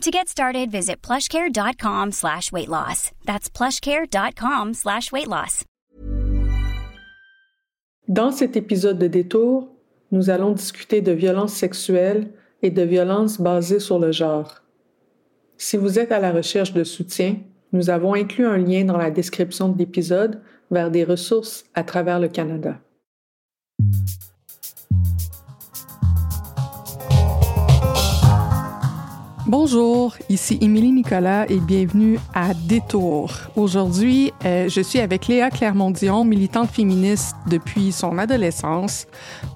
To get started, visit plushcare.com slash weight loss. That's plushcare.com slash weight loss. Dans cet épisode de Détour, nous allons discuter de violences sexuelles et de violences basées sur le genre. Si vous êtes à la recherche de soutien, nous avons inclus un lien dans la description de l'épisode vers des ressources à travers le Canada. Bonjour, ici Émilie Nicolas et bienvenue à Détour. Aujourd'hui, euh, je suis avec Léa Clermont-Dion, militante féministe depuis son adolescence,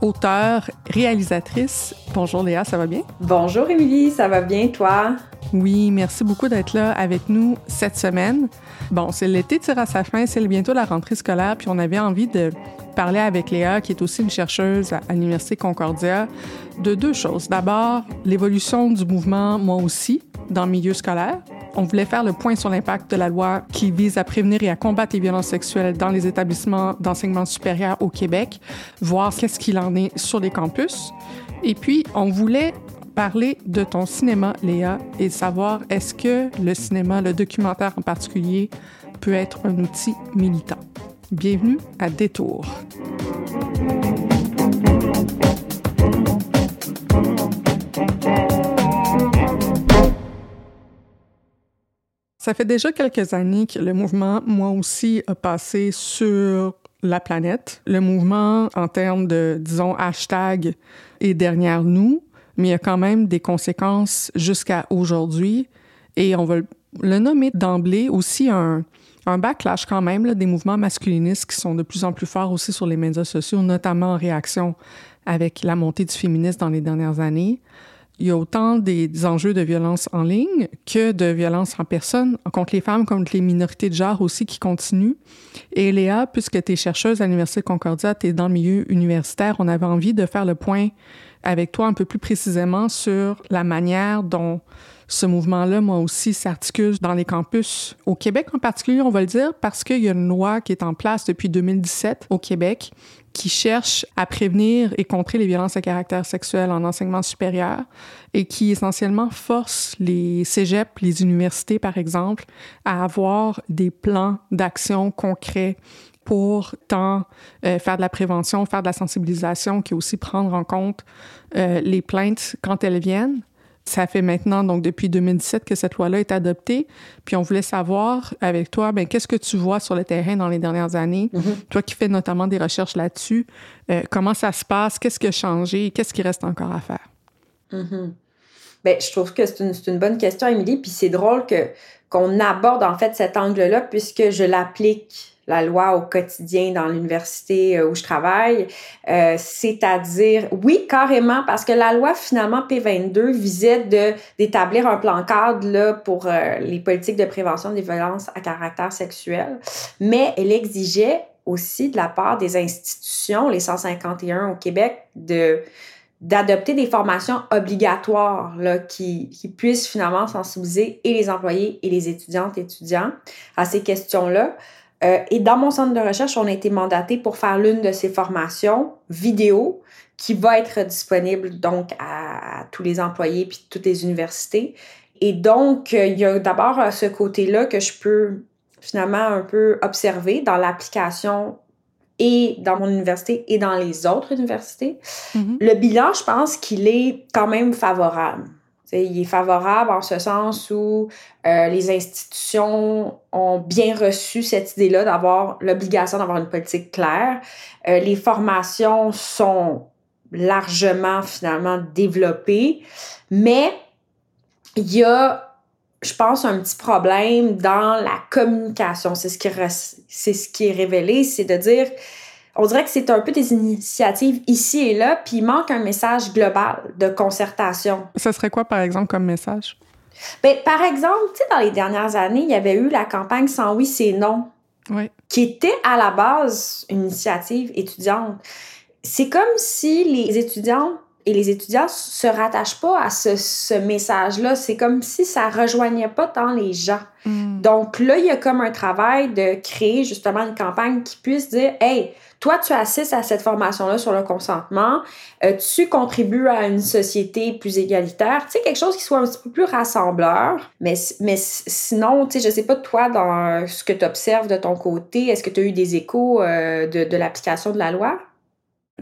auteure, réalisatrice. Bonjour Léa, ça va bien? Bonjour Émilie, ça va bien toi? Oui, merci beaucoup d'être là avec nous cette semaine. Bon, c'est l'été tire à sa fin, c'est bientôt la rentrée scolaire, puis on avait envie de parler avec Léa, qui est aussi une chercheuse à l'Université Concordia, de deux choses. D'abord, l'évolution du mouvement Moi aussi dans le milieu scolaire. On voulait faire le point sur l'impact de la loi qui vise à prévenir et à combattre les violences sexuelles dans les établissements d'enseignement supérieur au Québec, voir qu'est-ce qu'il en est sur les campus. Et puis, on voulait parler de ton cinéma, Léa, et savoir est-ce que le cinéma, le documentaire en particulier, peut être un outil militant. Bienvenue à Détour. Ça fait déjà quelques années que le mouvement, moi aussi, a passé sur la planète. Le mouvement, en termes de, disons, hashtag, est derrière nous, mais il y a quand même des conséquences jusqu'à aujourd'hui. Et on va le nommer d'emblée aussi un, un backlash quand même des mouvements masculinistes qui sont de plus en plus forts aussi sur les médias sociaux, notamment en réaction avec la montée du féminisme dans les dernières années. Il y a autant des, enjeux de violence en ligne que de violence en personne contre les femmes, contre les minorités de genre aussi qui continuent. Et Léa, puisque tu es chercheuse à l'Université Concordia, tu es dans le milieu universitaire, on avait envie de faire le point avec toi un peu plus précisément sur la manière dont ce mouvement-là, moi aussi, s'articule dans les campus. Au Québec en particulier, on va le dire, parce qu'il y a une loi qui est en place depuis 2017 au Québec qui cherche à prévenir et contrer les violences à caractère sexuel en enseignement supérieur et qui essentiellement force les cégeps, les universités par exemple, à avoir des plans d'action concrets pour tant euh, faire de la prévention, faire de la sensibilisation, qui aussi prendre en compte euh, les plaintes quand elles viennent. Ça fait maintenant, donc depuis 2017, que cette loi-là est adoptée. Puis on voulait savoir avec toi, ben qu'est-ce que tu vois sur le terrain dans les dernières années? Mm-hmm. Toi qui fais notamment des recherches là-dessus, euh, comment ça se passe? Qu'est-ce qui a changé? Qu'est-ce qui reste encore à faire? Mm-hmm. Bien, je trouve que c'est une, une, bonne question, Émilie. Puis c'est drôle que qu'on aborde en fait cet angle-là puisque je l'applique la loi au quotidien dans l'université euh, où je travaille, euh, c'est-à-dire, oui, carrément, parce que la loi finalement P22 visait d'établir un plan cadre là, pour euh, les politiques de prévention des violences à caractère sexuel, mais elle exigeait aussi de la part des institutions, les 151 au Québec, de d'adopter des formations obligatoires là, qui, qui puissent finalement sensibiliser et les employés et les étudiantes et étudiants à ces questions-là. Euh, et dans mon centre de recherche, on a été mandaté pour faire l'une de ces formations vidéo qui va être disponible donc à, tous les employés puis toutes les universités. Et donc, euh, il y a d'abord euh, ce côté-là que je peux finalement un peu observer dans l'application et dans mon université et dans les autres universités. Mm-hmm. Le bilan, je pense qu'il est quand même favorable. Il est favorable en ce sens où euh, les institutions ont bien reçu cette idée-là d'avoir l'obligation d'avoir une politique claire. Euh, les formations sont largement finalement développées, mais il y a, je pense, un petit problème dans la communication. C'est ce qui, c'est ce qui est révélé, c'est de dire on dirait que c'est un peu des initiatives ici et là, puis il manque un message global de concertation. Ça serait quoi, par exemple, comme message? Bien, par exemple, tu sais, dans les dernières années, il y avait eu la campagne Sans oui, c'est non, oui. qui était à la base une initiative étudiante. C'est comme si les étudiants et les étudiants se rattachent pas à ce, ce message-là. C'est comme si ça rejoignait pas tant les gens. Mm. Donc là, il y a comme un travail de créer justement une campagne qui puisse dire, hey, toi, tu assistes à cette formation-là sur le consentement, euh, tu contribues à une société plus égalitaire, tu sais, quelque chose qui soit un petit peu plus rassembleur. Mais, mais sinon, tu sais, je sais pas, toi, dans ce que tu observes de ton côté, est-ce que tu as eu des échos euh, de, de l'application de la loi?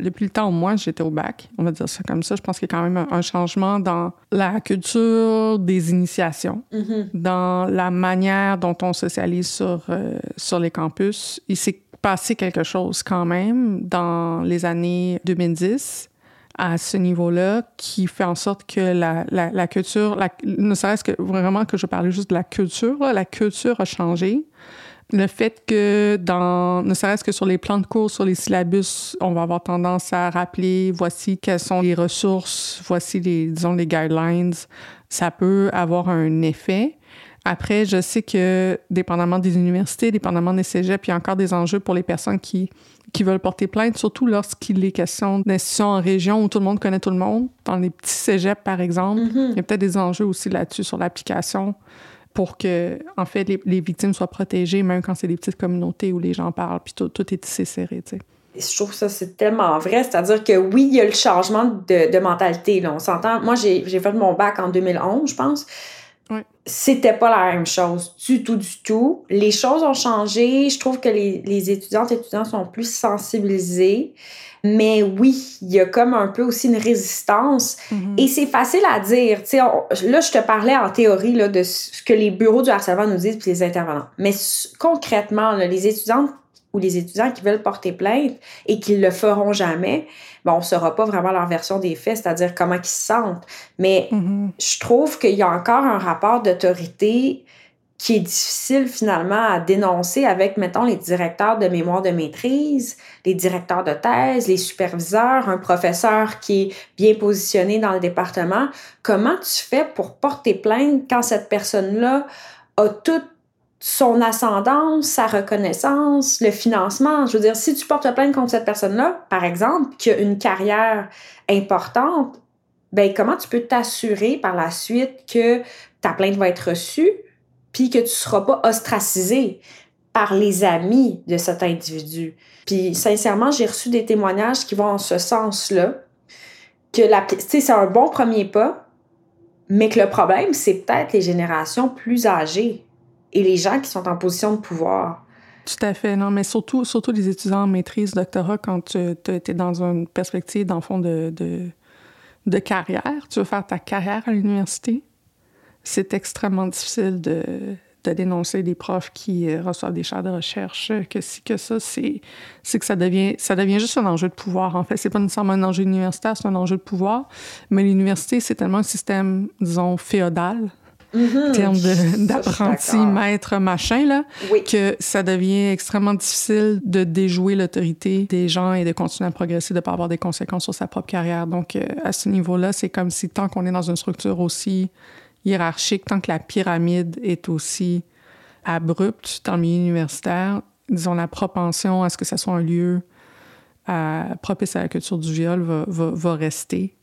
Depuis le temps où moi j'étais au bac, on va dire ça comme ça, je pense qu'il y a quand même un changement dans la culture des initiations, mm-hmm. dans la manière dont on socialise sur, euh, sur les campus. Il s'est passé quelque chose quand même dans les années 2010 à ce niveau-là qui fait en sorte que la, la, la culture, la, ne serait-ce que vraiment que je parlais juste de la culture, là, la culture a changé le fait que dans, ne serait-ce que sur les plans de cours, sur les syllabus, on va avoir tendance à rappeler voici quelles sont les ressources, voici les, disons, les guidelines, ça peut avoir un effet. Après, je sais que, dépendamment des universités, dépendamment des cégeps, il y a encore des enjeux pour les personnes qui, qui veulent porter plainte, surtout lorsqu'il est question d'institutions en région où tout le monde connaît tout le monde. Dans les petits cégeps, par exemple, mm-hmm. il y a peut-être des enjeux aussi là-dessus sur l'application pour que, en fait, les, victimes soient protégées, même quand c'est des petites communautés où les gens parlent, puis tout, tout est tissé serré, tu sais. Je trouve ça, c'est tellement vrai. C'est-à-dire que oui, il y a le changement de, de mentalité. Là. On s'entend. Moi, j'ai fait mon bac en 2011, je pense. C'était pas la même chose du tout, du tout. Les choses ont changé. Je trouve que les, les étudiantes et étudiants sont plus sensibilisés. Mais oui, il y a comme un peu aussi une résistance. Mm-hmm. Et c'est facile à dire. sais, là, je te parlais en théorie là, de ce que les bureaux du harcèlement nous disent puis les intervenants. Mais concrètement, là, les étudiantes ou les étudiants qui veulent porter plainte et qui le feront jamais, ben, on ne saura pas vraiment leur version des faits, c'est-à-dire comment ils se sentent. Mais mm-hmm. je trouve qu'il y a encore un rapport d'autorité qui est difficile finalement à dénoncer avec, mettons, les directeurs de mémoire de maîtrise, les directeurs de thèse, les superviseurs, un professeur qui est bien positionné dans le département. Comment tu fais pour porter plainte quand cette personne-là a toute son ascendance, sa reconnaissance, le financement. Je veux dire, si tu portes plainte contre cette personne-là, par exemple, qui a une carrière importante, ben comment tu peux t'assurer par la suite que ta plainte va être reçue, puis que tu seras pas ostracisé par les amis de cet individu? Puis sincèrement, j'ai reçu des témoignages qui vont en ce sens-là, que la, c'est un bon premier pas, mais que le problème, c'est peut-être les générations plus âgées et les gens qui sont en position de pouvoir. Tout à fait, non, mais surtout, surtout les étudiants en maîtrise, doctorat, quand tu es dans une perspective, dans le fond, de, de, carrière, tu veux faire ta carrière à l'université, c'est extrêmement difficile de, de, dénoncer des profs qui euh, reçoivent des chaires de recherche, que si, que ça, c'est que ça devient, ça devient juste un enjeu de pouvoir. En fait, c'est pas nécessairement un enjeu universitaire, c'est un enjeu de pouvoir. Mais l'université, c'est tellement un système, disons, féodal, Mm-hmm. en termes d'apprenti, maître, machin, là, oui. que ça devient extrêmement difficile de déjouer l'autorité des gens et de continuer à progresser, de ne pas avoir des conséquences sur sa propre carrière. Donc, euh, à ce niveau-là, c'est comme si tant qu'on est dans une structure aussi hiérarchique, tant que la pyramide est aussi abrupte dans le milieu universitaire, disons, la propension à ce que ça soit un lieu à, propice à la culture du viol va, va, va rester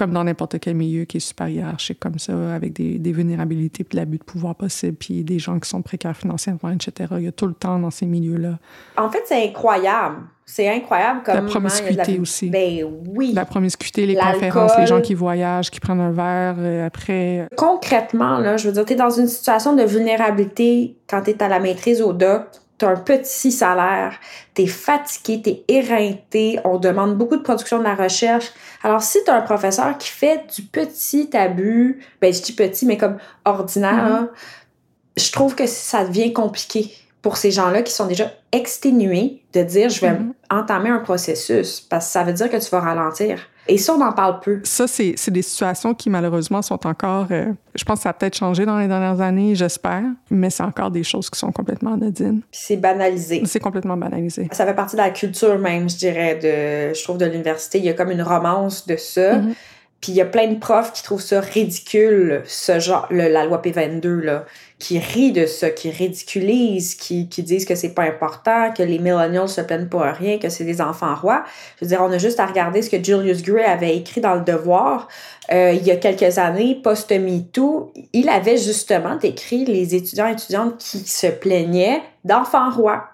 comme dans n'importe quel milieu qui est super hiérarchique comme ça, avec des, des vulnérabilités puis l'abus de pouvoir possible, puis des gens qui sont précaires financièrement, etc. Il y a tout le temps dans ces milieux-là. En fait, c'est incroyable. C'est incroyable comme La promiscuité la... aussi. Ben oui. La promiscuité, les conférences, les gens qui voyagent, qui prennent un verre euh, après. Concrètement, là, je veux dire, tu es dans une situation de vulnérabilité quand tu es à la maîtrise au doc, tu as un petit salaire, tu es fatigué, tu es éreinté, on demande beaucoup de production de la recherche. Alors, si tu as un professeur qui fait du petit abus, ben je dis petit, mais comme ordinaire, mm-hmm. je trouve que ça devient compliqué pour ces gens-là qui sont déjà exténués de dire je vais mm-hmm. entamer un processus parce que ça veut dire que tu vas ralentir. Et ça, on en parle peu. Ça, c'est des situations qui, malheureusement, sont encore... Euh, je pense que ça a peut-être changé dans les dernières années, j'espère, mais c'est encore des choses qui sont complètement anodines. c'est banalisé. C'est complètement banalisé. Ça fait partie de la culture même, je dirais, de, je trouve, de l'université. Il y a comme une romance de ça. Mm-hmm. Puis il y a plein de profs qui trouvent ça ridicule, ce genre, la loi P22, là, qui rit de ça, qui ridiculise, qui, qui disent que c'est pas important, que les millennials se plaignent pour rien, que c'est des enfants rois. Je veux dire, on a juste à regarder ce que Julius Gray avait écrit dans Le Devoir euh, il y a quelques années, post-MeToo. Il avait justement décrit les étudiants et étudiantes qui se plaignaient d'enfants rois.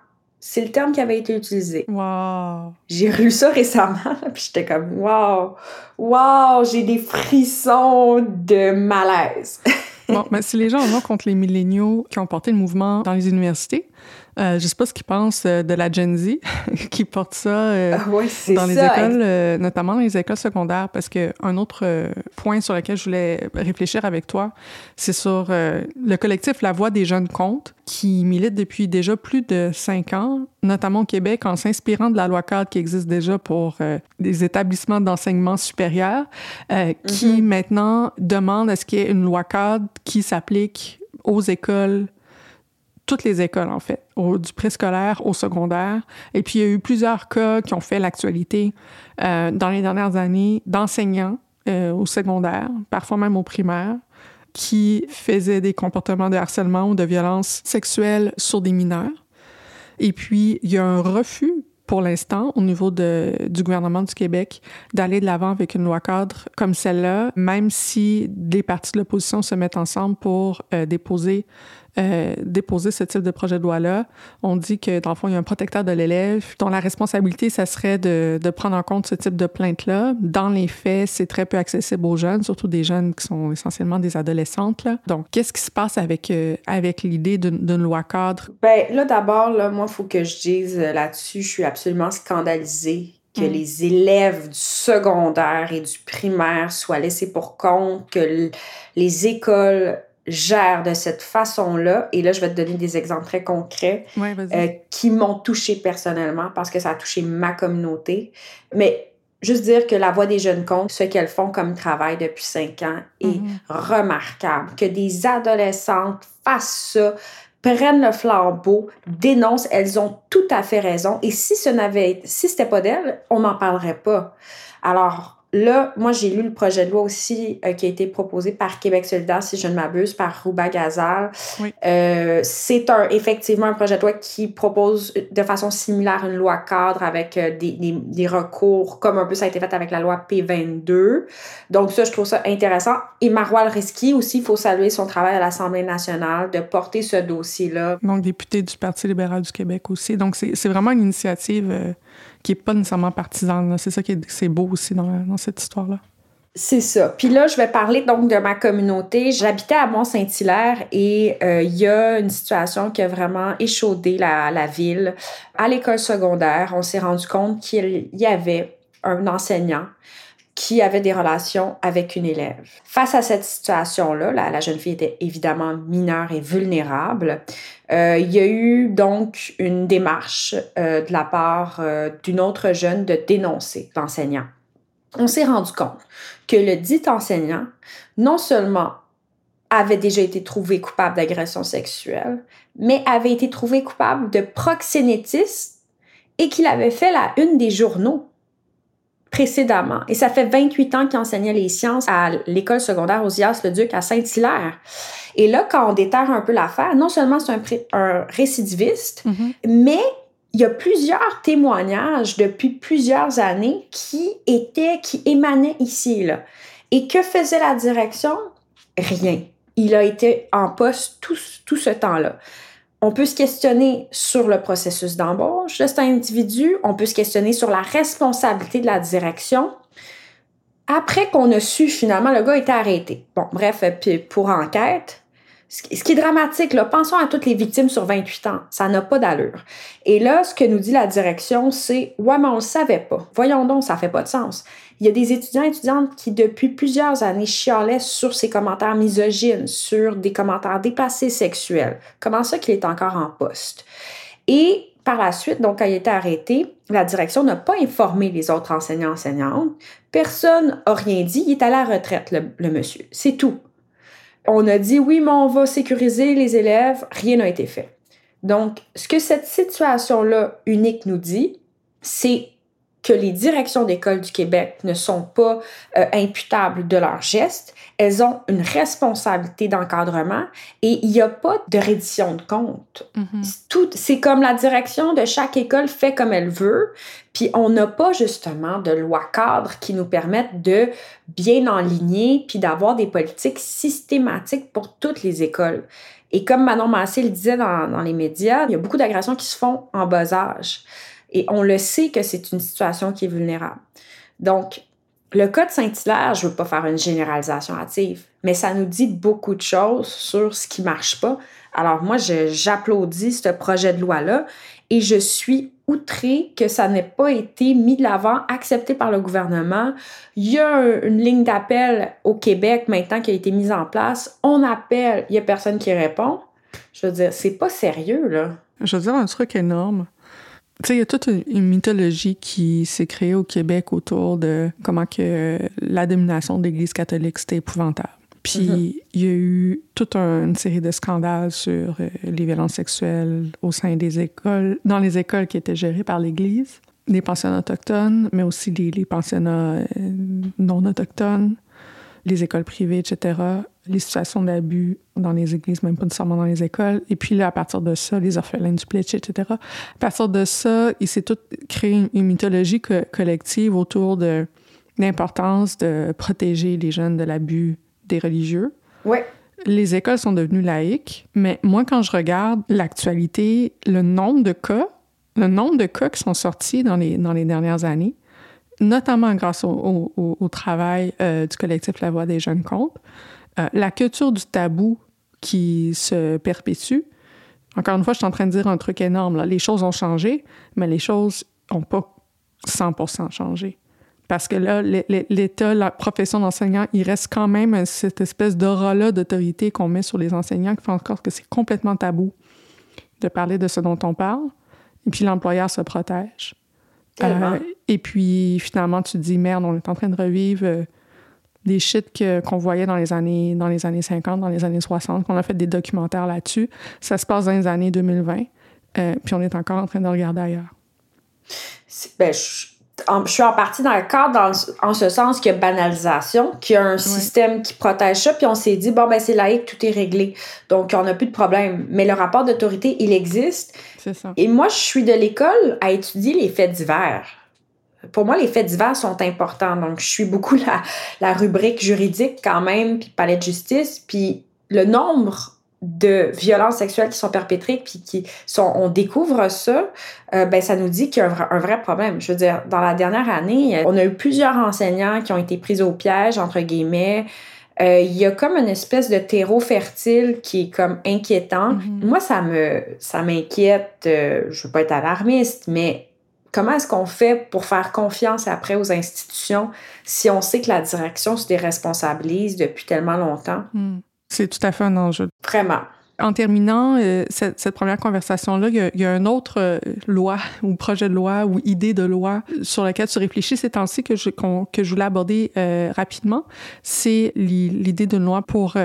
C'est le terme qui avait été utilisé. Wow. J'ai lu ça récemment, puis j'étais comme wow, wow, j'ai des frissons de malaise. bon, mais si les gens ont contre les milléniaux qui ont porté le mouvement dans les universités, euh, je sais pas ce qu'ils pensent euh, de la Gen Z qui porte ça euh, ah dans les écoles, euh, notamment dans les écoles secondaires, parce que un autre point sur lequel je voulais réfléchir avec toi, c'est sur le collectif La Voix des jeunes comptes qui milite depuis déjà plus de cinq ans, notamment au Québec, en s'inspirant de la loi cadre qui existe déjà pour les établissements d'enseignement supérieur, qui mm-hmm. maintenant demande à ce qu'il y ait une loi cadre qui s'applique aux écoles toutes les écoles, en fait, du préscolaire au secondaire. Et puis, il y a eu plusieurs cas qui ont fait l'actualité euh, dans les dernières années d'enseignants euh, au secondaire, parfois même au primaire, qui faisaient des comportements de harcèlement ou de violence sexuelle sur des mineurs. Et puis, il y a un refus pour l'instant, au niveau du gouvernement du Québec, d'aller de l'avant avec une loi cadre comme celle-là, même si les partis de l'opposition se mettent ensemble pour euh, déposer euh, déposer ce type de projet de loi-là. On dit que, dans le fond, il y a un protecteur de l'élève dont la responsabilité, ça serait de, de prendre en compte ce type de plainte-là. Dans les faits, c'est très peu accessible aux jeunes, surtout des jeunes qui sont essentiellement des adolescentes. Là. Donc, qu'est-ce qui se passe avec, euh, avec l'idée d'une loi cadre? Ben là, d'abord, là, moi, il faut que je dise euh, là-dessus, je suis absolument scandalisée que mm. les élèves du secondaire et du primaire soient laissés pour compte, que les écoles gère de cette façon-là, et là, je vais te donner des exemples très concrets euh, qui m'ont touché personnellement parce que ça a touché ma communauté. Mais juste dire que la voix des jeunes comptes, ce qu'elles font comme travail depuis cinq ans est mm-hmm. remarquable. Que des adolescentes fassent ça, prennent le flambeau, dénoncent, elles ont tout à fait raison. Et si ce n'avait, si c'était pas d'elles, on n'en parlerait pas. Alors, Là, moi, j'ai lu le projet de loi aussi euh, qui a été proposé par Québec solidaire, si je ne m'abuse, par Rouba Gazal. Euh, c'est un, effectivement un projet de loi qui propose de façon similaire une loi cadre avec euh, des, des, des, recours, comme un peu ça a été fait avec la loi P22. Donc ça, je trouve ça intéressant. Et Marois Risky aussi, il faut saluer son travail à l'Assemblée nationale de porter ce dossier-là. Donc député du Parti libéral du Québec aussi. Donc c'est vraiment une initiative qui n'est pas nécessairement partisane. C'est ça qui est, beau aussi dans, cette histoire-là. C'est ça. Puis là, je vais parler donc de ma communauté. J'habitais à Mont-Saint-Hilaire et euh, il y a une situation qui a vraiment échaudé la, la ville. À l'école secondaire, on s'est rendu compte qu'il y avait un enseignant qui avait des relations avec une élève. Face à cette situation-là, la, jeune fille était évidemment mineure et vulnérable. Euh, il y a eu donc une démarche euh, de la part euh, d'une autre jeune de dénoncer l'enseignant. On s'est rendu compte que le dit enseignant, non seulement avait déjà été trouvé coupable d'agression sexuelle, mais avait été trouvé coupable de proxénétisme et qu'il avait fait la une des journaux précédemment. Et ça fait 28 ans qu'il enseignait les sciences à l'école secondaire Osias-le-Duc à Saint-Hilaire. Et là, quand on déterre un peu l'affaire, non seulement c'est un, un, récidiviste, mm-hmm. mais il y a plusieurs témoignages depuis plusieurs années qui étaient, qui émanaient ici là. Et que faisait la direction? Rien. Il a été en poste tout, tout ce temps-là. On peut se questionner sur le processus d'embauche de cet individu. On peut se questionner sur la responsabilité de la direction. Après qu'on a su finalement, le gars était arrêté. Bon, bref, pour enquête, Ce qui est dramatique, pensons à toutes les victimes sur 28 ans. Ça n'a pas d'allure. Et là, ce que nous dit la direction, c'est Ouais, mais on le savait pas. Voyons donc, ça fait pas de sens. Il y a des étudiants et étudiantes qui, depuis plusieurs années, chialaient sur ces commentaires misogynes, sur des commentaires dépassés sexuels. Comment ça qu'il est encore en poste? Et par la suite, donc, quand il a été arrêté, la direction n'a pas informé les autres enseignants-enseignantes. Personne n'a rien dit. Il est à la retraite, le monsieur. C'est tout on a dit oui, mais on va sécuriser les élèves, rien n'a été fait. Donc, ce que cette situation-là unique nous dit, c'est que les directions d'école du Québec ne sont pas euh, imputables de leurs gestes. Elles ont une responsabilité d'encadrement et il n'y a pas de reddition de compte. Mm-hmm. C'est comme la direction de chaque école fait comme elle veut, puis on n'a pas justement de loi cadre qui nous permettent de bien enligner puis d'avoir des politiques systématiques pour toutes les écoles. Et comme Manon Massé le disait dans, dans les médias, il y a beaucoup d'agressions qui se font en bas âge. Et on le sait que c'est une situation qui est vulnérable. Donc, le cas de Saint-Hilaire, je ne veux pas faire une généralisation hâtive, mais ça nous dit beaucoup de choses sur ce qui ne marche pas. Alors moi, j'applaudis ce projet de loi-là et je suis outrée que ça n'ait pas été mis de l'avant, accepté par le gouvernement. Il y a une ligne d'appel au Québec maintenant qui a été mise en place. On appelle, il n'y a personne qui répond. Je veux dire, c'est pas sérieux, là. Je veux dire un truc énorme. Tu sais, il y a toute une mythologie qui s'est créée au Québec autour de comment que la domination de l'Église catholique, c'était épouvantable. Puis mm-hmm. il y a eu toute une série de scandales sur euh, les violences sexuelles au sein des écoles, dans les écoles qui étaient gérées par l'Église, les pensionnats autochtones, mais aussi les, les pensionnats euh, non autochtones les écoles privées, etc., les situations d'abus dans les églises, même pas nécessairement dans les écoles. Et puis là, à partir de ça, les orphelins du Pletch, etc. À partir de ça, il s'est tout créé une, mythologie collective autour de l'importance de protéger les jeunes de l'abus des religieux. Ouais. Les écoles sont devenues laïques, mais moi, quand je regarde l'actualité, le nombre de cas, le nombre de cas qui sont sortis dans les, dans les dernières années, notamment grâce au, travail euh, du collectif La Voix des jeunes comptes, euh, la culture du tabou qui se perpétue. Encore une fois, je suis en train de dire un truc énorme. Là. Les choses ont changé, mais les choses n'ont pas 100 changé. Parce que là, l'État, la profession d'enseignant, il reste quand même cette espèce d'aura-là d'autorité qu'on met sur les enseignants qui fait encore que c'est complètement tabou de parler de ce dont on parle. Et puis l'employeur se protège. Euh, et puis finalement, tu te dis merde, on est en train de revivre euh, des shit qu'on voyait dans les années dans les années 50, dans les années 60, qu'on a fait des documentaires là-dessus. Ça se passe dans les années 2020, euh, puis on est encore en train de regarder ailleurs. Ben, je je suis en partie dans le cadre en ce sens qu'il y a banalisation, qu'il y a un système qui protège ça, puis on s'est dit, bon, ben c'est laïque, tout est réglé. Donc, on n'a plus de problème. Mais le rapport d'autorité, il existe. C'est ça. Et moi, je suis de l'école à étudier les faits divers. Pour moi, les faits divers sont importants. Donc, je suis beaucoup la, la rubrique juridique quand même, puis palais de justice, puis le nombre de violences sexuelles qui sont perpétrées puis qui sont on découvre ça euh, ben ça nous dit qu'il y a un vrai, problème je veux dire dans la dernière année on a eu plusieurs enseignants qui ont été pris au piège entre guillemets euh, il y a comme une espèce de terreau fertile qui est comme inquiétant mm-hmm. moi ça me ça m'inquiète euh, je veux pas être alarmiste mais comment est-ce qu'on fait pour faire confiance après aux institutions si on sait que la direction se déresponsabilise depuis tellement longtemps? Mm. C'est tout à fait un enjeu. Vraiment. En terminant euh, cette, première conversation-là, il y, a, une autre euh, loi ou projet de loi ou idée de loi sur laquelle tu réfléchis ces temps-ci que je, que je voulais aborder euh, rapidement. C'est l'idée d'une loi pour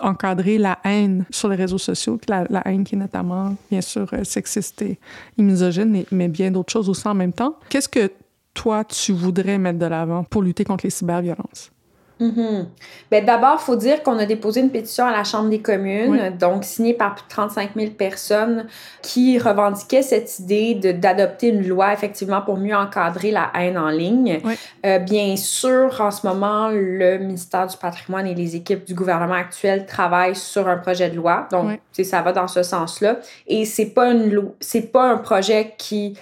encadrer la haine sur les réseaux sociaux, la, la, haine qui est notamment, bien sûr, sexiste et, misogyne, mais bien d'autres choses aussi en même temps. Qu'est-ce que toi, tu voudrais mettre de l'avant pour lutter contre les cyberviolences? Mm D'abord, il faut dire qu'on a déposé une pétition à la Chambre des communes, donc signée par plus de 35 000 personnes qui revendiquaient cette idée d'adopter une loi effectivement pour mieux encadrer la haine en ligne. Euh, bien sûr, en ce moment, le ministère du patrimoine et les équipes du gouvernement actuel travaillent sur un projet de loi, donc ça va dans ce sens-là. Et c'est pas une c'est pas un projet qui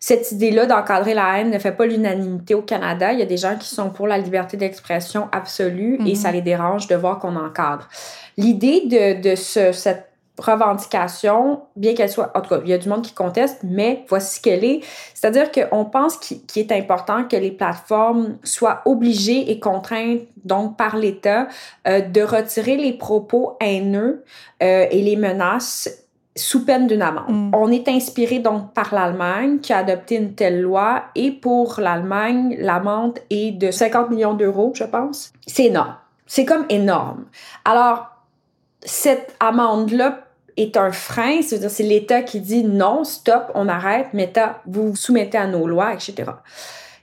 cette idée-là d'encadrer la haine ne fait pas l'unanimité au Canada. Il y a des gens qui sont pour la liberté d'expression absolue et ça mhm. les dérange de voir qu'on encadre. L'idée de, de ce, cette revendication, bien qu'elle soit, en tout cas, il y a du monde qui conteste, mais voici ce qu'elle est. C'est-à-dire qu'on pense qu'il est important que les plateformes soient obligées et contraintes, donc par l'État, euh, de retirer les propos haineux euh, et les menaces sous peine d'une amende. Mm. On est inspiré donc par l'Allemagne qui a adopté une telle loi et pour l'Allemagne, l'amende est de 50 millions d'euros, je pense. C'est énorme. C'est comme énorme. Alors, cette amende-là est un frein, c'est-à-dire c'est l'État qui dit non, stop, on arrête, Meta, vous vous soumettez à nos lois, etc.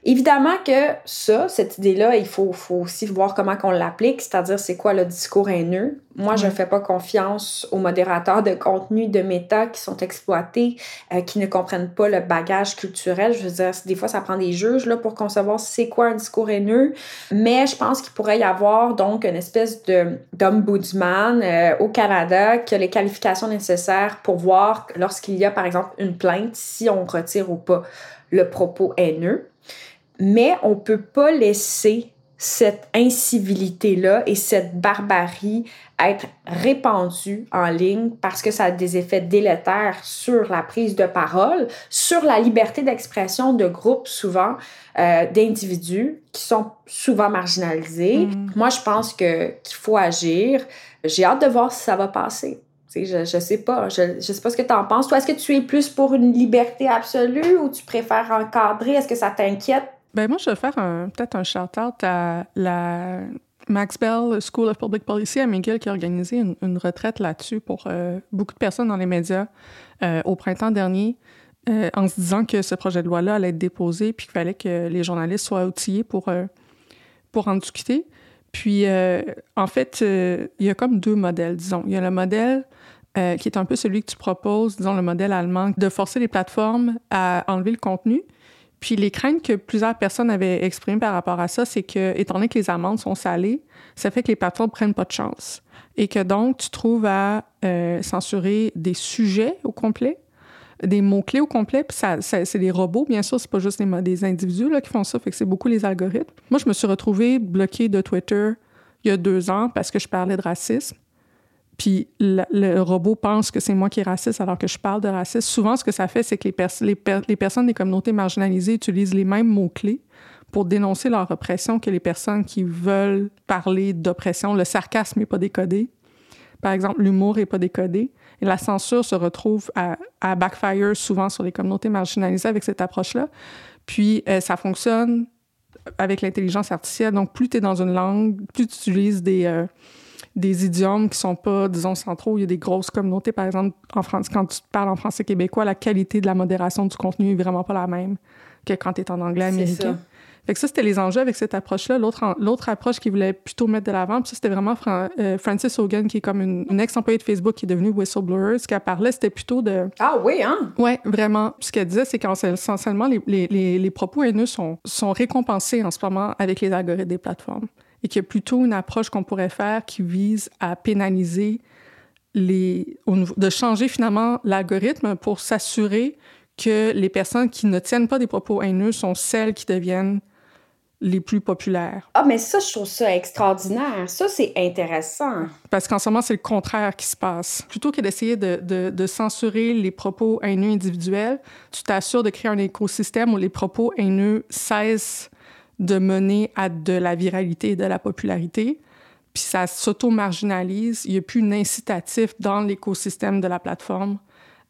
Évidemment que ça, cette idée-là, il faut, faut aussi voir comment on l'applique, c'est-à-dire c'est quoi le discours haineux. Moi, je ne fais pas confiance aux modérateurs de contenu de méta qui sont exploités, euh, qui ne comprennent pas le bagage culturel. Je veux dire, des fois, ça prend des juges là, pour concevoir c'est quoi un discours haineux. Mais je pense qu'il pourrait y avoir donc une espèce de d'ombudsman euh, au Canada qui a les qualifications nécessaires pour voir lorsqu'il y a, par exemple, une plainte, si on retire ou pas le propos haineux mais on peut pas laisser cette incivilité-là et cette barbarie être répandue en ligne parce que ça a des effets délétères sur la prise de parole, sur la liberté d'expression de groupes souvent, euh, d'individus qui sont souvent marginalisés. Mm. Moi, je pense que qu'il faut agir. J'ai hâte de voir si ça va passer. Je, je sais pas. Je, je sais pas ce que tu en penses. Toi, est-ce que tu es plus pour une liberté absolue ou tu préfères encadrer? Est-ce que ça t'inquiète? Ben moi, je vais faire peut-être un shout-out à la Max Bell School of Public Policy à McGill qui a organisé une, retraite là-dessus pour euh, beaucoup de personnes dans les médias euh, au printemps dernier. Euh, en se disant que ce projet de loi-là allait être déposé puis qu'il fallait que les journalistes soient outillés pour, pour en discuter. Puis, en fait, il y a comme deux modèles, disons. Il y a le modèle qui est un peu celui que tu proposes, disons le modèle allemand, de forcer les plateformes à enlever le contenu. Puis les craintes que plusieurs personnes avaient exprimées par rapport à ça, c'est que, étant donné que les amendes sont salées, ça fait que les plateformes prennent pas de chance. Et que donc, tu trouves à euh, censurer des sujets au complet, des mots-clés au complet, puis ça, c'est des robots, bien sûr, c'est pas juste des, individus là, qui font ça, fait que c'est beaucoup les algorithmes. Moi, je me suis retrouvée bloquée de Twitter il y a deux ans parce que je parlais de racisme puis le, robot pense que c'est moi qui est raciste alors que je parle de racisme. Souvent, ce que ça fait, c'est que les, personnes des communautés marginalisées utilisent les mêmes mots-clés pour dénoncer leur oppression que les personnes qui veulent parler d'oppression. Le sarcasme n'est pas décodé. Par exemple, l'humour n'est pas décodé. Et la censure se retrouve à, à, backfire souvent sur les communautés marginalisées avec cette approche-là. Puis, euh, ça fonctionne avec l'intelligence artificielle. Donc, plus tu es dans une langue, plus tu utilises des... Euh, des idiomes qui sont pas, disons, centraux. Il y a des grosses communautés, par exemple, en France, quand tu parles en français québécois, la qualité de la modération du contenu est vraiment pas la même que quand tu es en anglais américain. Fait que ça, c'était les enjeux avec cette approche-là. L'autre, approche qui voulait plutôt mettre de l'avant, ça, c'était vraiment euh, Francis Hogan, qui est comme une, ex-employée de Facebook qui est devenue whistleblower. Ce qu'elle parlait, c'était plutôt de... Ah oui, hein? Oui, vraiment. Ce qu'elle disait, c'est qu'essentiellement, les, les, les, les propos haineux sont, sont récompensés en ce moment avec les algorithmes des plateformes et qu'il y a plutôt une approche qu'on pourrait faire qui vise à pénaliser les, de changer finalement l'algorithme pour s'assurer que les personnes qui ne tiennent pas des propos haineux sont celles qui deviennent les plus populaires. Ah, mais ça, je trouve ça extraordinaire. Ça, c'est intéressant. Parce qu'en ce moment, c'est le contraire qui se passe. Plutôt que d'essayer de, de, de, censurer les propos haineux individuels, tu t'assures de créer un écosystème où les propos haineux cessent de mener à de la viralité et de la popularité. Puis ça s'auto-marginalise. Il n'y a plus incitatif dans l'écosystème de la plateforme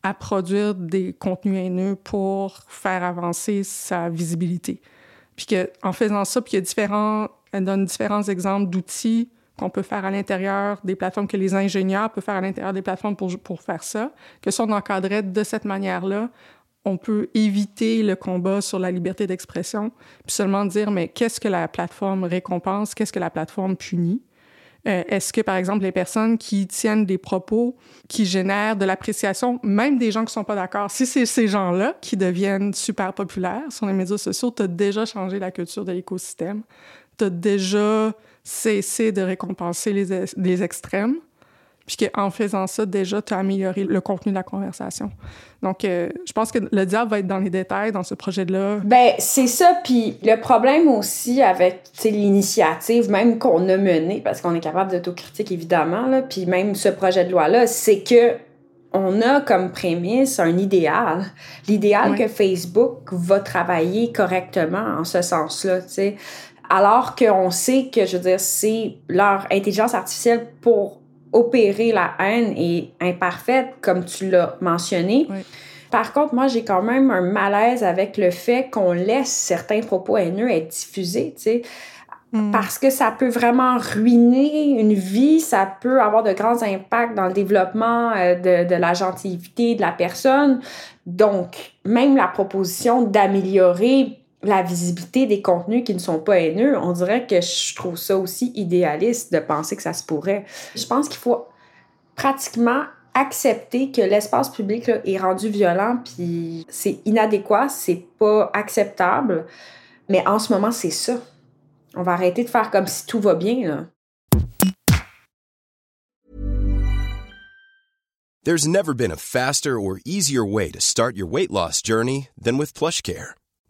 à produire des contenus haineux pour faire avancer sa visibilité. Puis que, en faisant ça, puis il y a différents, elle donne différents exemples d'outils qu'on peut faire à l'intérieur des plateformes, que les ingénieurs peuvent faire à l'intérieur des plateformes pour, pour faire ça, que si on encadrait de cette manière-là, on peut éviter le combat sur la liberté d'expression, puis seulement dire, mais qu'est-ce que la plateforme récompense, qu'est-ce que la plateforme punit? Euh, est-ce que, par exemple, les personnes qui tiennent des propos qui génèrent de l'appréciation, même des gens qui ne sont pas d'accord, si c'est ces gens-là qui deviennent super populaires sur les médias sociaux, tu as déjà changé la culture de l'écosystème, tu as déjà cessé de récompenser les, les extrêmes, puis qu'en faisant ça, déjà, tu as amélioré le contenu de la conversation. Donc, euh, je pense que le diable va être dans les détails dans ce projet-là. Ben, c'est ça. Puis le problème aussi avec l'initiative, même qu'on a menée, parce qu'on est capable d'autocritique, évidemment, là, puis même ce projet de loi-là, c'est que on a comme prémisse un idéal. L'idéal que Facebook va travailler correctement en ce sens-là, tu sais. Alors qu'on sait que, je veux dire, c'est leur intelligence artificielle pour opérer la haine est imparfaite, comme tu l'as mentionné. Par contre, moi, j'ai quand même un malaise avec le fait qu'on laisse certains propos haineux être diffusés, tu sais. Mm. Parce que ça peut vraiment ruiner une vie, ça peut avoir de grands impacts dans le développement euh, de, de la gentilité de la personne. Donc, même la proposition d'améliorer la visibilité des contenus qui ne sont pas haineux, on dirait que je trouve ça aussi idéaliste de penser que ça se pourrait. Je pense qu'il faut pratiquement accepter que l'espace public est rendu violent, puis c'est inadéquat, c'est pas acceptable. Mais en ce moment, c'est ça. On va arrêter de faire comme si tout va bien, là. There's never been a faster or easier way to start your weight loss journey than with PlushCare.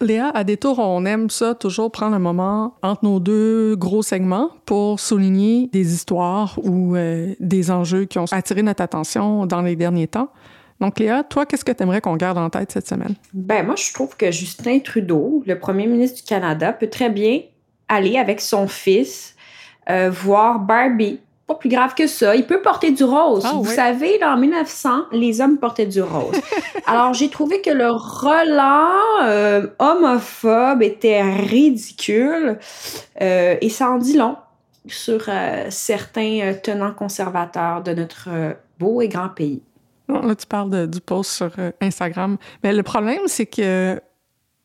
Léa, à Détour, on aime ça, toujours prendre un moment entre nos deux gros segments pour souligner des histoires ou euh, des enjeux qui ont attiré notre attention dans les derniers temps. Donc, Léa, toi, qu'est-ce que tu aimerais qu'on garde en tête cette semaine? Ben, moi, je trouve que Justin Trudeau, le premier ministre du Canada, peut très bien aller avec son fils euh, voir Barbie. Pas plus grave que ça. Il peut porter du rose. Ah, Vous savez, en 1900, les hommes portaient du rose. Alors, j'ai trouvé que le relent euh, homophobe était ridicule euh, et ça en dit long sur certains tenants conservateurs de notre beau et grand pays. Là, tu parles du post sur euh, Instagram. Mais le problème, c'est que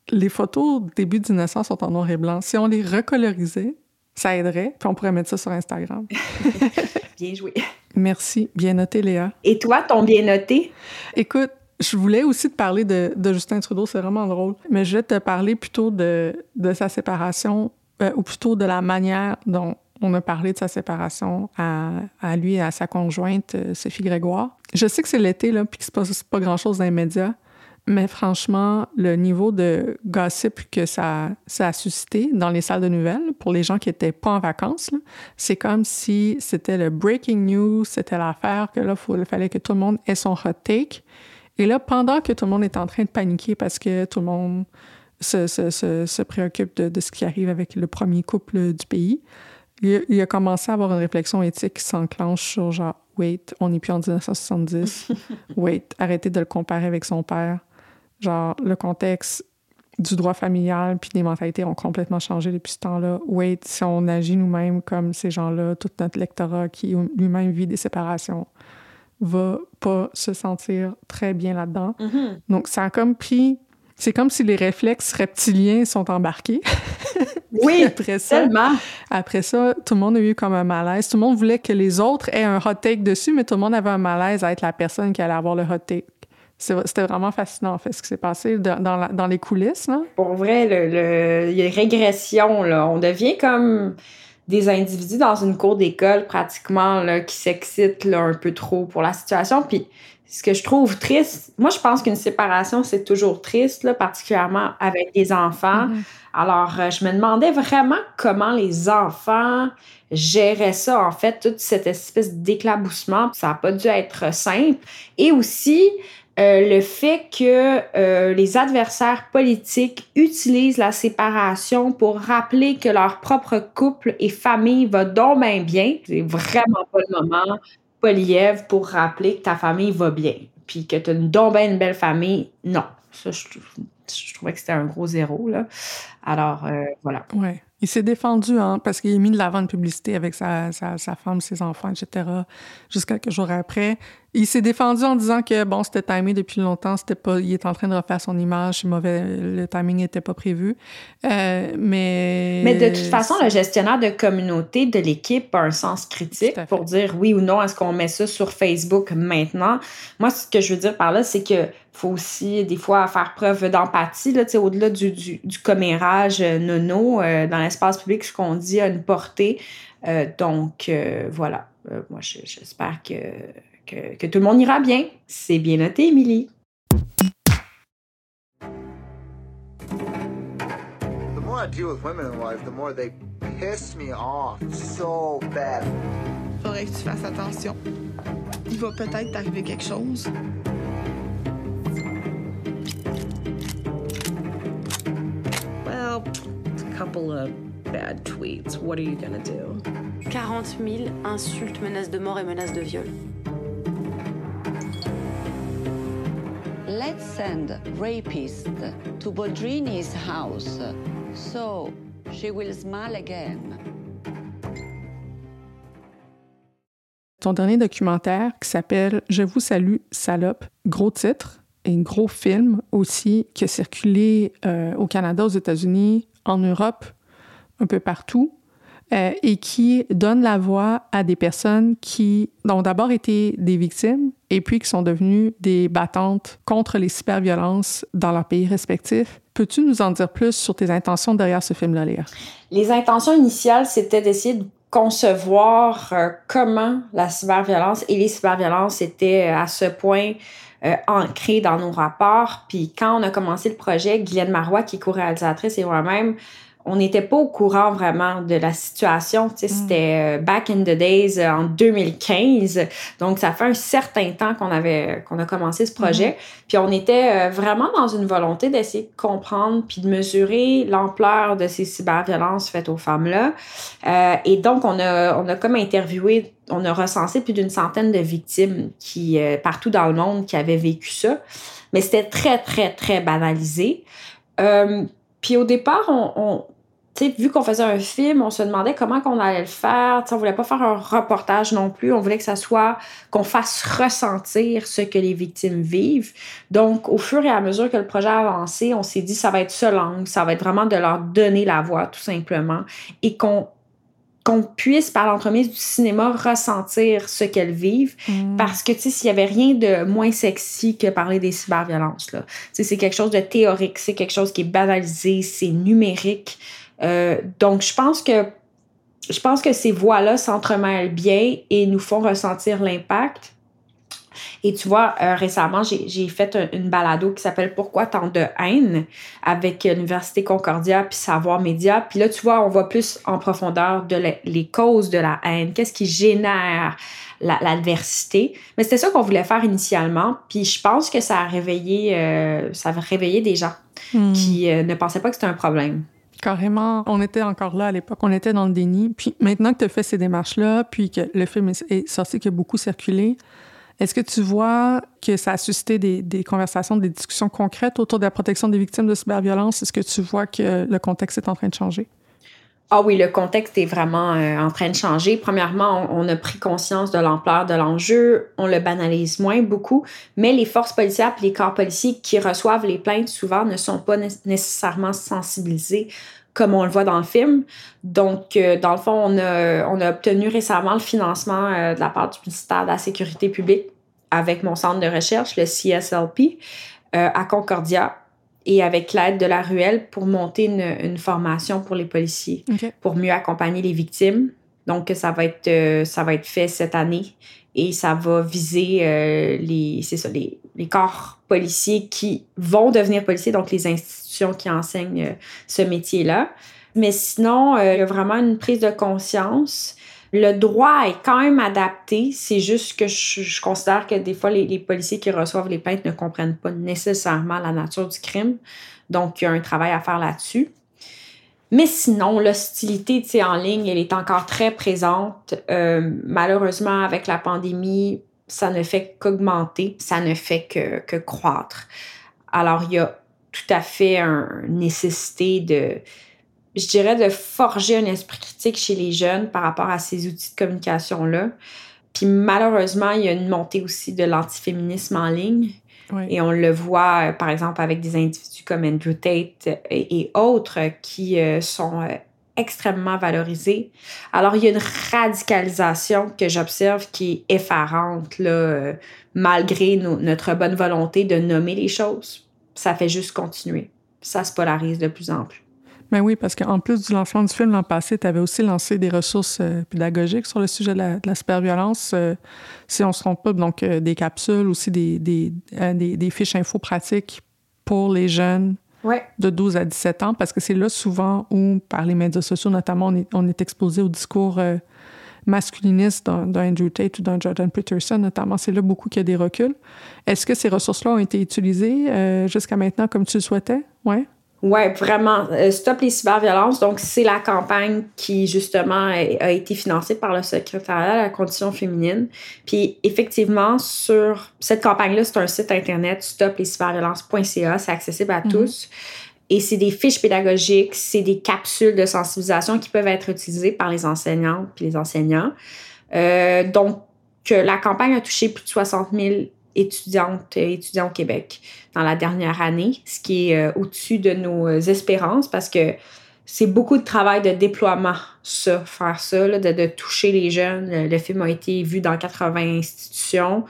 les photos début du naissance sont en noir et blanc. Si on les recolorisait, ça aiderait, puis on pourrait mettre ça sur Instagram. bien joué. Merci. Bien noté, Léa. Et toi, ton bien noté? Écoute, je voulais aussi te parler de, Justin Trudeau, c'est vraiment drôle, mais je vais te parler plutôt de, de sa séparation, euh, ou plutôt de la manière dont on a parlé de sa séparation à, à lui et à sa conjointe, euh, Sophie Grégoire. Je sais que c'est l'été, là, puis qu'il se passe pas grand-chose dans les médias, mais franchement, le niveau de gossip que ça, ça a suscité dans les salles de nouvelles, pour les gens qui étaient pas en vacances, c'est comme si c'était le breaking news, c'était l'affaire que là, il fallait que tout le monde ait son hot take. Et là, pendant que tout le monde est en train de paniquer parce que tout le monde se, se, se, se préoccupe de, de, ce qui arrive avec le premier couple du pays, il a, commencé à avoir une réflexion éthique qui s'enclenche sur genre, wait, on n'est plus en 1970. wait, arrêtez de le comparer avec son père. Genre, le contexte du droit familial puis des mentalités ont complètement changé depuis ce temps-là. Wait, si on agit nous-mêmes comme ces gens-là, tout notre lectorat qui lui-même vit des séparations va pas se sentir très bien là-dedans. Mm-hmm. Donc, ça a comme pris c'est comme si les réflexes reptiliens sont embarqués. Oui, après ça, Après ça, tout le monde a eu comme un malaise. Tout le monde voulait que les autres aient un hot take dessus, mais tout le monde avait un malaise à être la personne qui allait avoir le hot take. C'était vraiment fascinant, en fait, ce qui s'est passé dans, dans, les coulisses. Là. Pour vrai, il y a une régression. Là. On devient comme des individus dans une cour d'école, pratiquement, là, qui s'excitent un peu trop pour la situation. Puis ce que je trouve triste, moi, je pense qu'une séparation, c'est toujours triste, là, particulièrement avec des enfants. Mm-hmm. Alors, euh, je me demandais vraiment comment les enfants géraient ça, en fait, toute cette espèce d'éclaboussement. Ça n'a pas dû être simple. Et aussi, euh, le fait que euh, les adversaires politiques utilisent la séparation pour rappeler que leur propre couple et famille va donc bien bien. C'est vraiment pas le moment Poliev pour rappeler que ta famille va bien, puis que tu as une, donc une belle famille. Non, ça, je trouvais que c'était un gros zéro. Là. Alors, euh, voilà. Ouais. Il s'est défendu, hein, parce qu'il a mis de l'avant de publicité avec sa, sa, sa, femme, ses enfants, etc., jusqu'à quelques jours après. Il s'est défendu en disant que, bon, c'était timé depuis longtemps, c'était pas, il est en train de refaire son image, mauvais, le timing n'était pas prévu. Euh, mais... Mais de toute façon, le gestionnaire de communauté de l'équipe a un sens critique pour dire oui ou non, est-ce qu'on met ça sur Facebook maintenant? Moi, ce que je veux dire par là, c'est que faut aussi, des fois, faire preuve d'empathie, là, au-delà du, du, du, commérage euh, nono euh, dans l'espace public, ce qu'on dit a une portée. Euh, donc, euh, voilà. Euh, moi, j'espère que, que, que, tout le monde ira bien. C'est bien noté, Émilie. The more I deal with women in life, the more they piss me off so bad. Faudrait que tu fasses attention. Il va peut-être t'arriver quelque chose. Couple of bad tweets. What are you gonna do? 40 000 insultes, menaces de mort et menaces de viol. Let's send rapist to Bodrini's house so she will smile again. Ton dernier documentaire qui s'appelle Je vous salue, salope, gros titre, et un gros film aussi qui a circulé euh, au Canada, aux États-Unis, en Europe, un peu partout, euh, et qui donne la voix à des personnes qui ont d'abord été des victimes et puis qui sont devenues des battantes contre les cyberviolences dans leurs pays respectifs. Peux-tu nous en dire plus sur tes intentions derrière ce film-là, Léa? Les intentions initiales, c'était d'essayer de concevoir euh, comment la cyberviolence et les cyberviolences étaient à ce point euh, ancré dans nos rapports. Puis quand on a commencé le projet, Guylaine Marois, qui est co-réalisatrice, et moi-même, on n'était pas au courant vraiment de la situation. Tu sais, mm. C'était euh, back in the days euh, en 2015. Donc, ça fait un certain temps qu'on avait qu'on a commencé ce projet. Mm. Puis on était euh, vraiment dans une volonté d'essayer de comprendre puis de mesurer l'ampleur de ces cyberviolences faites aux femmes-là. Euh, et donc, on a, on a comme interviewé, on a recensé plus d'une centaine de victimes qui, euh, partout dans le monde qui avaient vécu ça. Mais c'était très, très, très banalisé. Euh, puis au départ, on, on vu qu'on faisait un film, on se demandait comment qu'on allait le faire. T'sais, on voulait pas faire un reportage non plus. On voulait que ça soit qu'on fasse ressentir ce que les victimes vivent. Donc, au fur et à mesure que le projet a avancé, on s'est dit ça va être ce langue, ça va être vraiment de leur donner la voix tout simplement et qu'on qu'on puisse, par l'entremise du cinéma, ressentir ce qu'elles vivent. Mm. Parce que, tu sais, s'il y avait rien de moins sexy que parler des cyberviolences, là. Tu sais, c'est quelque chose de théorique, c'est quelque chose qui est banalisé, c'est numérique. Euh, donc, je pense que je pense que ces voix-là s'entremêlent bien et nous font ressentir l'impact. Et tu vois, euh, récemment, j'ai fait un, une balado qui s'appelle Pourquoi tant de haine avec l'Université Concordia puis Savoir Média. Puis là, tu vois, on voit plus en profondeur de la, les causes de la haine. Qu'est-ce qui génère l'adversité? Mais c'était ça qu'on voulait faire initialement. Puis je pense que ça a réveillé, euh, ça a réveillé des gens hmm. qui euh, ne pensaient pas que c'était un problème. Carrément, on était encore là à l'époque, on était dans le déni. Puis maintenant que tu as fait ces démarches-là, puis que le film est sorti, qui a beaucoup circulé, est-ce que tu vois que ça a suscité des, des, conversations, des discussions concrètes autour de la protection des victimes de cyberviolence? Est-ce que tu vois que le contexte est en train de changer? Ah oui, le contexte est vraiment euh, en train de changer. Premièrement, on, on a pris conscience de l'ampleur de l'enjeu, on le banalise moins beaucoup, mais les forces policières et les corps policiers qui reçoivent les plaintes souvent ne sont pas nécessairement sensibilisés comme on le voit dans le film. Donc, euh, dans le fond, on a, on a obtenu récemment le financement euh, de la part du ministère de la Sécurité publique avec mon centre de recherche, le CSLP, euh, à Concordia et avec l'aide de la Ruelle pour monter une, une formation pour les policiers, okay. pour mieux accompagner les victimes. Donc, ça va être, euh, ça va être fait cette année et ça va viser euh, les, c'est ça, les, les corps policiers qui vont devenir policiers, donc les institutions qui enseignent euh, ce métier-là. Mais sinon, euh, il y a vraiment une prise de conscience. Le droit est quand même adapté. C'est juste que je, je considère que des fois, les, les, policiers qui reçoivent les plaintes ne comprennent pas nécessairement la nature du crime. Donc, il y a un travail à faire là-dessus. Mais sinon, l'hostilité en ligne, elle est encore très présente. Euh, malheureusement, avec la pandémie, ça ne fait qu'augmenter, ça ne fait que, que croître. Alors, il y a tout à fait une nécessité de, je dirais, de forger un esprit critique chez les jeunes par rapport à ces outils de communication-là. Puis malheureusement, il y a une montée aussi de l'antiféminisme en ligne. Et on le voit, euh, par exemple, avec des individus comme Andrew Tate et, autres qui euh, sont euh, extrêmement valorisés. Alors, il y a une radicalisation que j'observe qui est effarante, là, malgré notre bonne volonté de nommer les choses. Ça fait juste continuer. Ça se polarise de plus en plus. Ben oui, parce qu'en plus du lancement du film l'an passé, tu avais aussi lancé des ressources euh, pédagogiques sur le sujet de la, de la superviolence, euh, si on ne se trompe pas, donc euh, des capsules, aussi des, des, des, des, fiches info pratiques pour les jeunes de 12 à 17 ans, parce que c'est là souvent où, par les médias sociaux notamment, on est, on est exposé au discours masculiniste d'un Andrew Tate ou d'un Jordan Peterson, notamment. C'est là beaucoup qu'il y a des reculs. Est-ce que ces ressources-là ont été utilisées jusqu'à maintenant comme tu le souhaitais? Oui? Oui, vraiment. Euh, Stop les cyberviolences. Donc, c'est la campagne qui, justement, a, été financée par le secrétariat à la condition féminine. Puis, effectivement, sur cette campagne-là, c'est un site internet, stoplescyberviolences.ca. C'est accessible à mhm. tous. Et c'est des fiches pédagogiques, c'est des capsules de sensibilisation qui peuvent être utilisées par les enseignantes puis les enseignants. Euh, donc, la campagne a touché plus de 60 000 étudiantes et étudiants au Québec dans la dernière année, ce qui est euh, au-dessus de nos espérances parce que c'est beaucoup de travail de déploiement, ça, faire ça, de, toucher les jeunes. Le, film a été vu dans 80 institutions.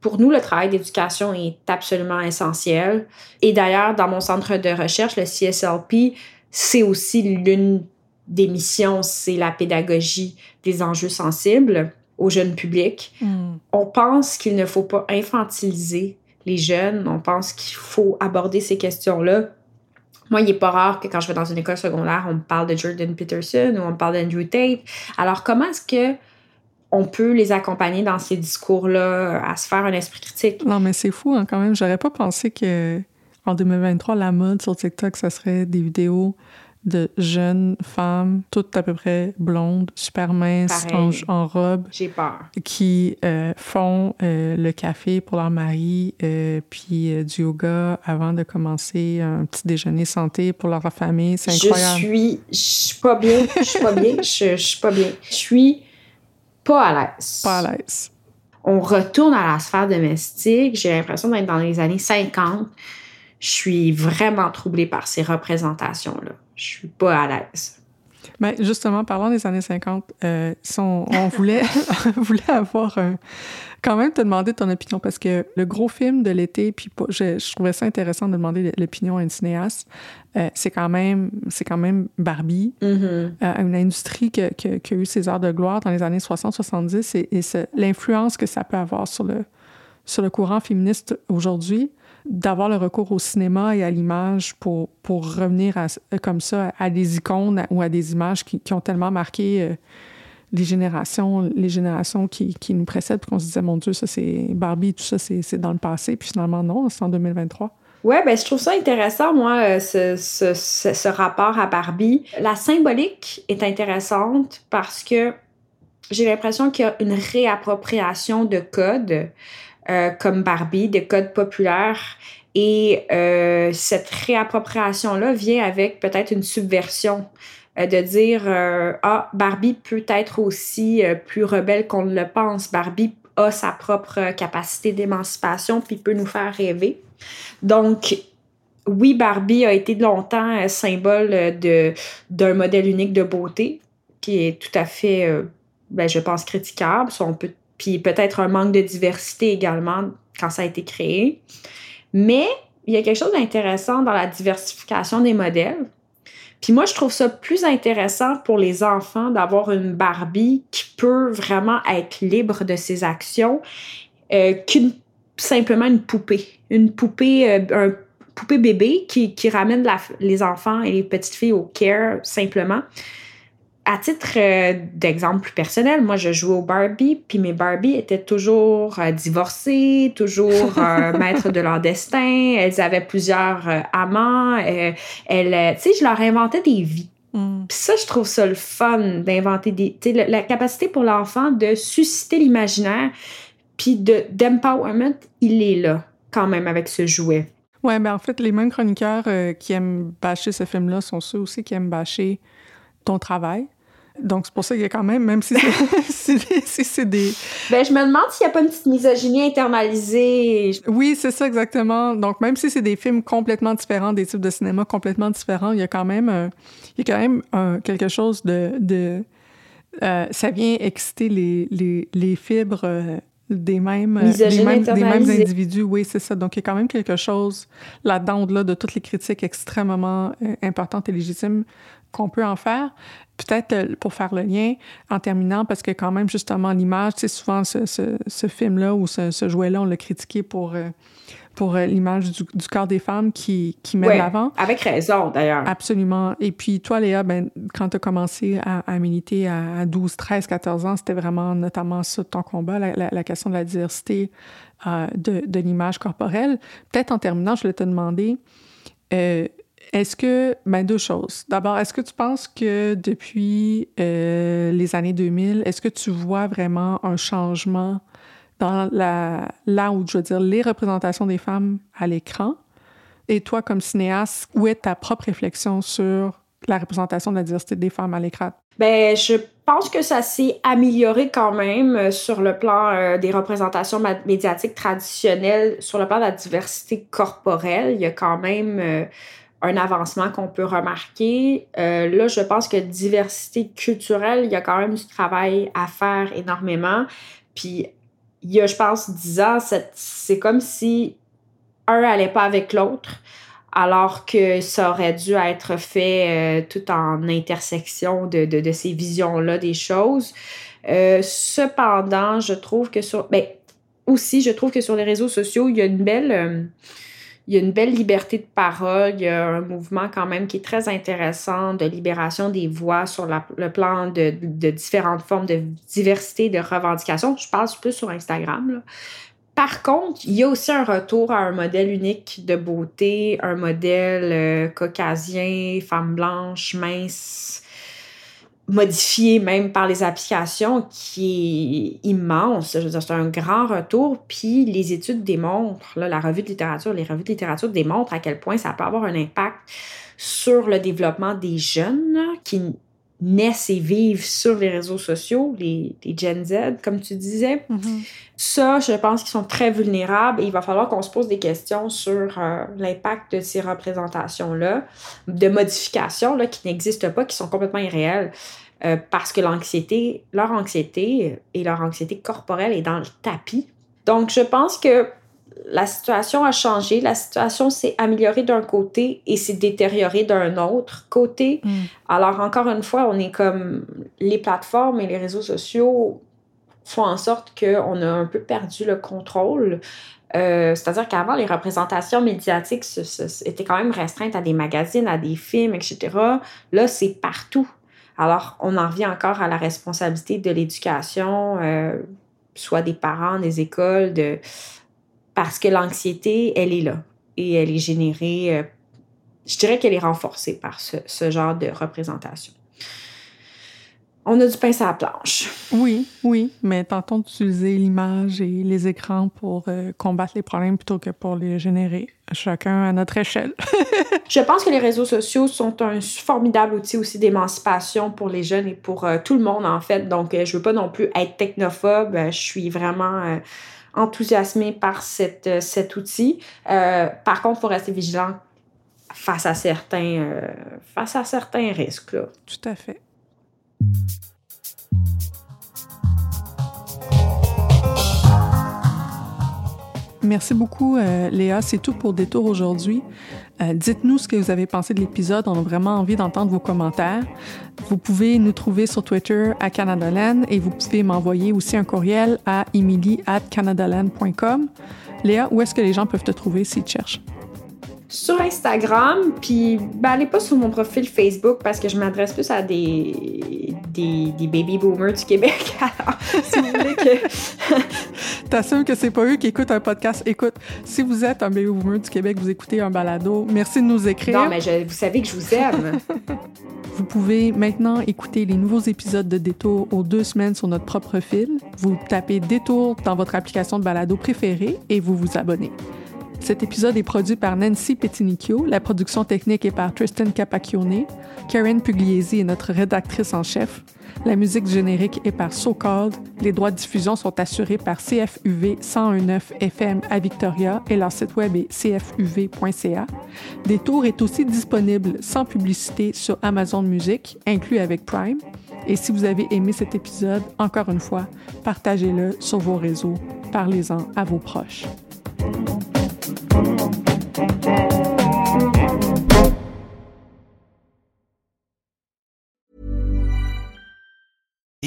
Pour nous, le travail d'éducation est absolument essentiel. Et d'ailleurs, dans mon centre de recherche, le CSLP, c'est aussi l'une des missions, c'est la pédagogie des enjeux sensibles au jeune public. Hmm. On pense qu'il ne faut pas infantiliser les jeunes. On pense qu'il faut aborder ces questions-là. Moi, il n'est pas rare que quand je vais dans une école secondaire, on me parle de Jordan Peterson ou on me parle d'Andrew Tate. Alors, comment est-ce que on peut les accompagner dans ces discours-là à se faire un esprit critique? Non, mais c'est fou hein, quand même. J'aurais pas pensé que en 2023, la mode sur TikTok, ça serait des vidéos de jeunes femmes, toutes à peu près blondes, super minces, en, robe. J'ai peur. Qui euh, font euh, le café pour leur mari, euh, puis du yoga avant de commencer un petit déjeuner santé pour leur famille. C'est incroyable. Je suis, je suis pas bien, je suis pas bien, je, je suis pas bien. Je suis pas à l'aise. Pas à l'aise. On retourne à la sphère domestique. J'ai l'impression d'être dans les années 50 je suis vraiment troublée par ces représentations-là. Je suis pas à l'aise. Mais ben, justement, parlant des années 50, euh, on, voulait, voulait avoir quand même te demander ton opinion parce que le gros film de l'été, puis je, trouvais ça intéressant de demander l'opinion à une cinéaste, euh, c'est quand même c'est quand même Barbie, mm-hmm. euh, une industrie qui, a eu ses heures de gloire dans les années 60-70 et, et l'influence que ça peut avoir sur le, sur le courant féministe aujourd'hui d'avoir le recours au cinéma et à l'image pour, pour revenir à, comme ça à des icônes ou à des images qui, ont tellement marqué euh, les générations, les générations qui, qui nous précèdent, puis qu'on se disait, mon Dieu, ça c'est Barbie, tout ça, c'est dans le passé, puis finalement, non, c'est en 2023. Ouais, ben je trouve ça intéressant, moi, euh, ce, ce, ce, rapport à Barbie. La symbolique est intéressante parce que j'ai l'impression qu'il y a une réappropriation de codes. Euh, comme Barbie, des codes populaires. Et euh, cette réappropriation-là vient avec peut-être une subversion euh, de dire Ah, Barbie peut être aussi plus rebelle qu'on ne le pense. Barbie a sa propre capacité d'émancipation puis peut nous faire rêver. Donc, oui, Barbie a été longtemps symbole de, d'un modèle unique de beauté qui est tout à fait, ben, je pense, critiquable. on peut puis peut-être un manque de diversité également quand ça a été créé. Mais il y a quelque chose d'intéressant dans la diversification des modèles. Puis moi, je trouve ça plus intéressant pour les enfants d'avoir une Barbie qui peut vraiment être libre de ses actions euh, qu'une simplement une poupée. Une poupée, euh, bébé qui, qui ramène les enfants et les petites filles au care simplement à titre euh, d'exemple plus personnel, moi, je jouais au Barbie, puis mes Barbie étaient toujours euh, divorcées, toujours euh, maîtres de leur destin. Elles avaient plusieurs amants. elles, tu sais, je leur inventais des vies. Mm. Puis ça, je trouve ça le fun d'inventer des. Tu sais, la, capacité pour l'enfant de susciter l'imaginaire, puis de d'empowerment, il est là quand même avec ce jouet. Ouais, ben en fait, les mêmes chroniqueurs euh, qui aiment bâcher ce film-là sont ceux aussi qui aiment bâcher ton travail. Donc, c'est pour ça qu'il y a quand même, même si c'est si des... Ben, je me demande s'il n'y a pas une petite misogynie internalisée. Oui, c'est ça exactement. Donc, même si c'est des films complètement différents, des types de cinéma complètement différents, il y a quand même, euh, il y a quand même euh, quelque chose de... de euh, ça vient exciter les, les, les fibres euh, des mêmes, euh, des mêmes, des mêmes individus. Oui, c'est ça. Donc, il y a quand même quelque chose là-dedans, au-delà de toutes les critiques extrêmement euh, importantes et légitimes qu'on peut en faire. Peut-être euh, pour faire le lien en terminant, parce que quand même, justement, l'image, c'est souvent ce, ce, ce film-là ou ce, ce jouet-là, on l'a critiqué pour, euh, pour euh, l'image du, du, corps des femmes qui, qui met Ouais, de l'avant. Avec raison, d'ailleurs. Absolument. Et puis toi, Léa, ben, quand tu as commencé à, à militer à 12, 13, 14 ans, c'était vraiment notamment ça ton combat, la, la, la question de la diversité euh, de, de l'image corporelle. Peut-être en terminant, je voulais te demander, euh, est-ce que, ben deux choses. D'abord, est-ce que tu penses que depuis euh, les années 2000, est-ce que tu vois vraiment un changement dans la, là où, je veux dire, les représentations des femmes à l'écran? Et toi, comme cinéaste, où est ta propre réflexion sur la représentation de la diversité des femmes à l'écran? Ben, je pense que ça s'est amélioré quand même euh, sur le plan euh, des représentations médiatiques traditionnelles, sur le plan de la diversité corporelle. Il y a quand même un avancement qu'on peut remarquer. Euh, là, je pense que diversité culturelle, il y a quand même du travail à faire énormément. Puis, il y a, je pense, 10 ans, c'est comme si un allait pas avec l'autre alors que ça aurait dû être fait euh, tout en intersection de, de, de ces visions-là des choses. Euh, cependant, je trouve que sur... Ben, aussi, je trouve que sur les réseaux sociaux, il y a une belle... il y a une belle liberté de parole, il y a un mouvement quand même qui est très intéressant de libération des voix sur le plan de, différentes formes de diversité, de revendication. Je passe plus sur Instagram. là. Par contre, il y a aussi un retour à un modèle unique de beauté, un modèle euh, caucasien, femme blanche, mince, modifié même par les applications, qui est immense. C'est un grand retour. Puis les études démontrent, là, la revue de littérature, les revues de littérature démontrent à quel point ça peut avoir un impact sur le développement des jeunes qui naissent et vivent sur les réseaux sociaux, les, les Gen Z, comme tu disais. Ça, je pense qu'ils sont très vulnérables et il va falloir qu'on se pose des questions sur euh, l'impact de ces représentations-là, de modifications là, qui n'existent pas, qui sont complètement irréelles. euh, parce que l'anxiété, leur anxiété et leur anxiété corporelle est dans le tapis. Donc, je pense que la situation a changé, la situation s'est améliorée d'un côté et s'est détériorée d'un autre côté. Mm. Alors, encore une fois, on est comme les plateformes et les réseaux sociaux font en sorte qu'on a un peu perdu le contrôle. Euh, C'est-à-dire qu'avant, les représentations médiatiques étaient quand même restreintes à des magazines, à des films, etc. Là, c'est partout. Alors, on en revient encore à la responsabilité de l'éducation, euh, soit des parents, des écoles, de... parce que l'anxiété, elle est là et elle est générée, euh, je dirais qu'elle est renforcée par ce, ce genre de représentation. On a du pain sur la planche. Oui, oui, mais tentons d'utiliser l'image et les écrans pour euh, combattre les problèmes plutôt que pour les générer, chacun à notre échelle. Je pense que les réseaux sociaux sont un formidable outil aussi d'émancipation pour les jeunes et pour euh, tout le monde, en fait. Donc, je veux pas non plus être technophobe. Je suis vraiment enthousiasmée par cette, euh, cet outil. Euh, par contre, il faut rester vigilant face à certains, euh, face à certains risques. Tout à fait. Merci beaucoup, Léa. C'est tout pour Détour aujourd'hui. Dites-nous ce que vous avez pensé de l'épisode. On a vraiment envie d'entendre vos commentaires. Vous pouvez nous trouver sur Twitter à Canadaland et vous pouvez m'envoyer aussi un courriel à emily at canadaland.com. Léa, où est-ce que les gens peuvent te trouver s'ils te cherchent? Sur Instagram, puis ben, allez pas sur mon profil Facebook parce que je m'adresse plus à des, des, des baby boomers du Québec. Alors, si vous voulez que. T'assures que c'est pas eux qui écoutent un podcast. Écoute, si vous êtes un baby boomer du Québec, vous écoutez un balado, merci de nous écrire. Non, mais je- vous savez que je vous aime. Vous pouvez maintenant écouter les nouveaux épisodes de Détour aux deux semaines sur notre propre fil. Vous tapez Détour dans votre application de balado préférée et vous vous abonnez. Cet épisode est produit par Nancy Petinicchio, la production technique est par Tristan Capacchione, Karen Pugliesi est notre rédactrice en chef, la musique générique est par So Called, les droits de diffusion sont assurés par CFUV 1019 FM à Victoria et leur site web est cfuv.ca. Détour est aussi disponible sans publicité sur Amazon Music, inclus avec Prime. Et si vous avez aimé cet épisode, encore une fois, partagez-le sur vos réseaux, parlez-en à vos proches.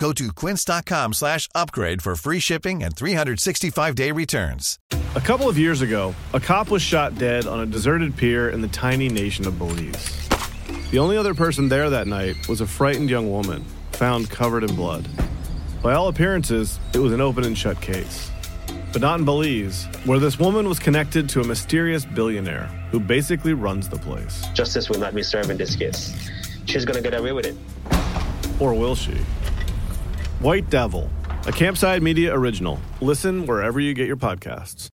Go to quince.com slash upgrade for free shipping and 365-day returns. A couple of years ago, a cop was shot dead on a deserted pier in the tiny nation of Belize. The only other person there that night was a frightened young woman, found covered in blood. By all appearances, it was an open and shut case. But not in Belize, where this woman was connected to a mysterious billionaire who basically runs the place. Justice will not be served in this case. She's gonna get away with it. Or will she? White Devil, a Campside Media original. Listen wherever you get your podcasts.